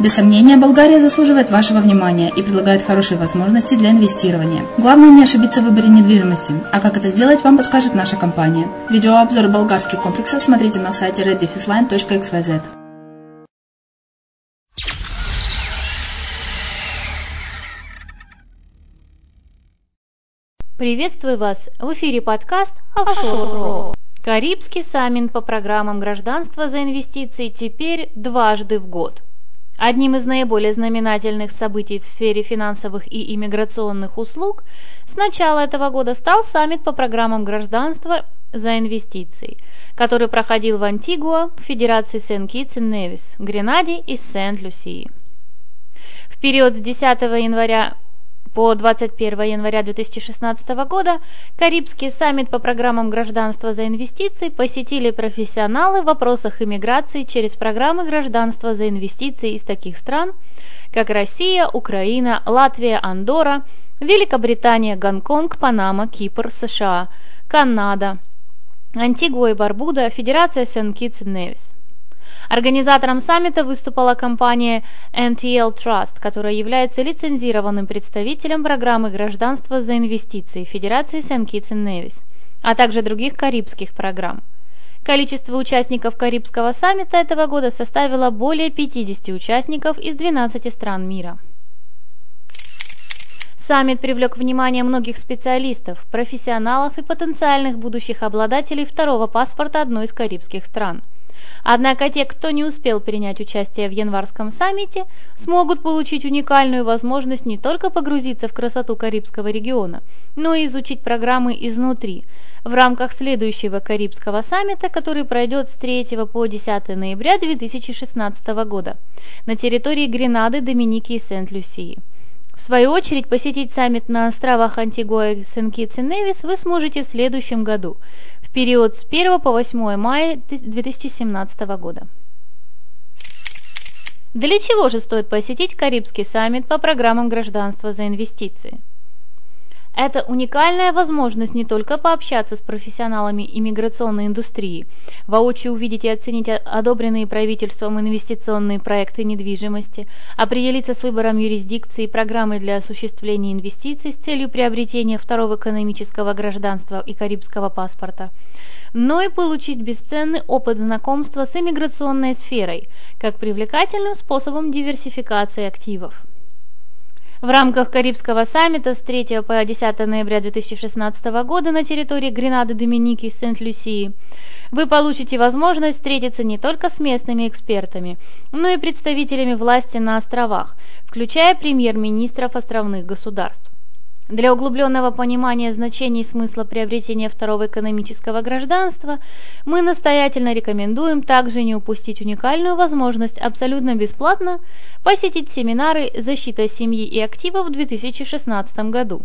Без сомнения, Болгария заслуживает вашего внимания и предлагает хорошие возможности для инвестирования. Главное не ошибиться в выборе недвижимости, а как это сделать, вам подскажет наша компания. Видеообзор болгарских комплексов смотрите на сайте reddefisline.xyz. Приветствую вас! В эфире подкаст «Офшор». Карибский саммит по программам гражданства за инвестиции теперь дважды в год. Одним из наиболее знаменательных событий в сфере финансовых и иммиграционных услуг с начала этого года стал саммит по программам гражданства за инвестиции, который проходил в Антигуа, в Федерации Сент-Китс и Невис, Гренаде и Сент-Люсии. В период с 10 января по 21 января 2016 года Карибский саммит по программам гражданства за инвестиции посетили профессионалы в вопросах иммиграции через программы гражданства за инвестиции из таких стран, как Россия, Украина, Латвия, Андорра, Великобритания, Гонконг, Панама, Кипр, США, Канада, Антигуа и Барбуда, Федерация Сент-Китс и Невис. Организатором саммита выступала компания NTL Trust, которая является лицензированным представителем программы гражданства за инвестиции Федерации Сент-Китс и Невис, а также других карибских программ. Количество участников Карибского саммита этого года составило более 50 участников из 12 стран мира. Саммит привлек внимание многих специалистов, профессионалов и потенциальных будущих обладателей второго паспорта одной из карибских стран – Однако те, кто не успел принять участие в январском саммите, смогут получить уникальную возможность не только погрузиться в красоту Карибского региона, но и изучить программы изнутри в рамках следующего Карибского саммита, который пройдет с 3 по 10 ноября 2016 года на территории Гренады, Доминики и Сент-Люсии. В свою очередь, посетить саммит на островах Антигуа, Сен-Китс и Невис вы сможете в следующем году – период с 1 по 8 мая 2017 года. Для чего же стоит посетить Карибский саммит по программам гражданства за инвестиции? Это уникальная возможность не только пообщаться с профессионалами иммиграционной индустрии, воочию увидеть и оценить одобренные правительством инвестиционные проекты недвижимости, определиться с выбором юрисдикции и программы для осуществления инвестиций с целью приобретения второго экономического гражданства и карибского паспорта, но и получить бесценный опыт знакомства с иммиграционной сферой, как привлекательным способом диверсификации активов. В рамках Карибского саммита с 3 по 10 ноября 2016 года на территории Гренады, Доминики и Сент-Люсии вы получите возможность встретиться не только с местными экспертами, но и представителями власти на островах, включая премьер-министров островных государств. Для углубленного понимания значений и смысла приобретения второго экономического гражданства мы настоятельно рекомендуем также не упустить уникальную возможность абсолютно бесплатно посетить семинары «Защита семьи и активов» в 2016 году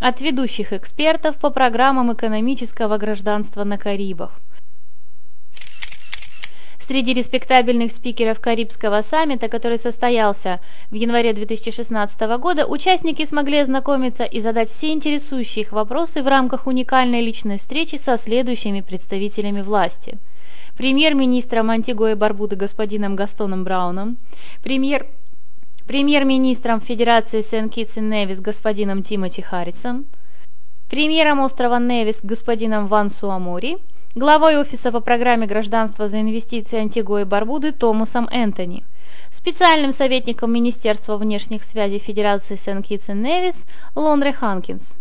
от ведущих экспертов по программам экономического гражданства на Карибах. Среди респектабельных спикеров Карибского саммита, который состоялся в январе 2016 года, участники смогли ознакомиться и задать все интересующие их вопросы в рамках уникальной личной встречи со следующими представителями власти. Премьер-министром Антигуа и Барбуды господином Гастоном Брауном, премьер премьер-министром Федерации Сент-Китс и Невис господином Тимоти Харрисом, премьером острова Невис господином Вансом Амори, главой офиса по программе гражданства за инвестиции Антигуа и Барбуды Томасом Энтони, специальным советником Министерства внешних связей Федерации Сент-Китс и Невис Лонре Ханкинс.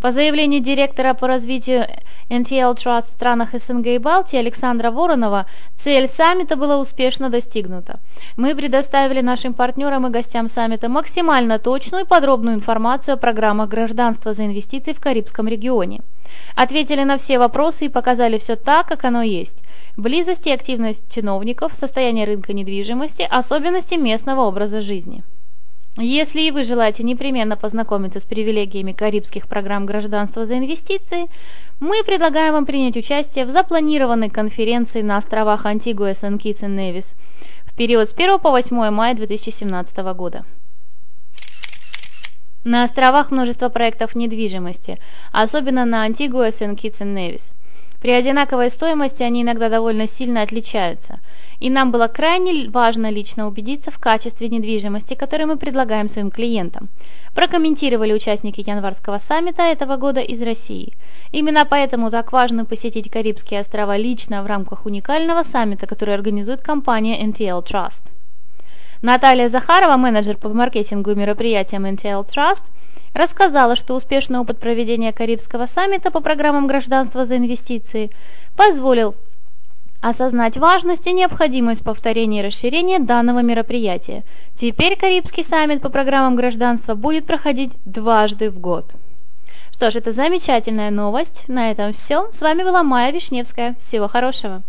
По заявлению директора по развитию NTL Trust в странах СНГ и Балтии Александра Воронова, цель саммита была успешно достигнута. Мы предоставили нашим партнерам и гостям саммита максимально точную и подробную информацию о программах гражданства за инвестиции в Карибском регионе. Ответили на все вопросы и показали все так, как оно есть. Близость и активность чиновников, состояние рынка недвижимости, особенности местного образа жизни. Если и вы желаете непременно познакомиться с привилегиями карибских программ гражданства за инвестиции, мы предлагаем вам принять участие в запланированной конференции на островах Антигуа, Сан-Китс и Невис в период с 1 по 8 мая 2017 года. На островах множество проектов недвижимости, особенно на Антигуа, Сен-Китс и Невис. При одинаковой стоимости они иногда довольно сильно отличаются, и нам было крайне важно лично убедиться в качестве недвижимости, которую мы предлагаем своим клиентам. Прокомментировали участники январского саммита этого года из России. Именно поэтому так важно посетить Карибские острова лично в рамках уникального саммита, который организует компания NTL Trust. Наталья Захарова, менеджер по маркетингу и мероприятиям NTL Trust – рассказала, что успешный опыт проведения Карибского саммита по программам гражданства за инвестиции позволил осознать важность и необходимость повторения и расширения данного мероприятия. Теперь Карибский саммит по программам гражданства будет проходить дважды в год. Что ж, это замечательная новость. На этом все. С вами была Майя Вишневская. Всего хорошего.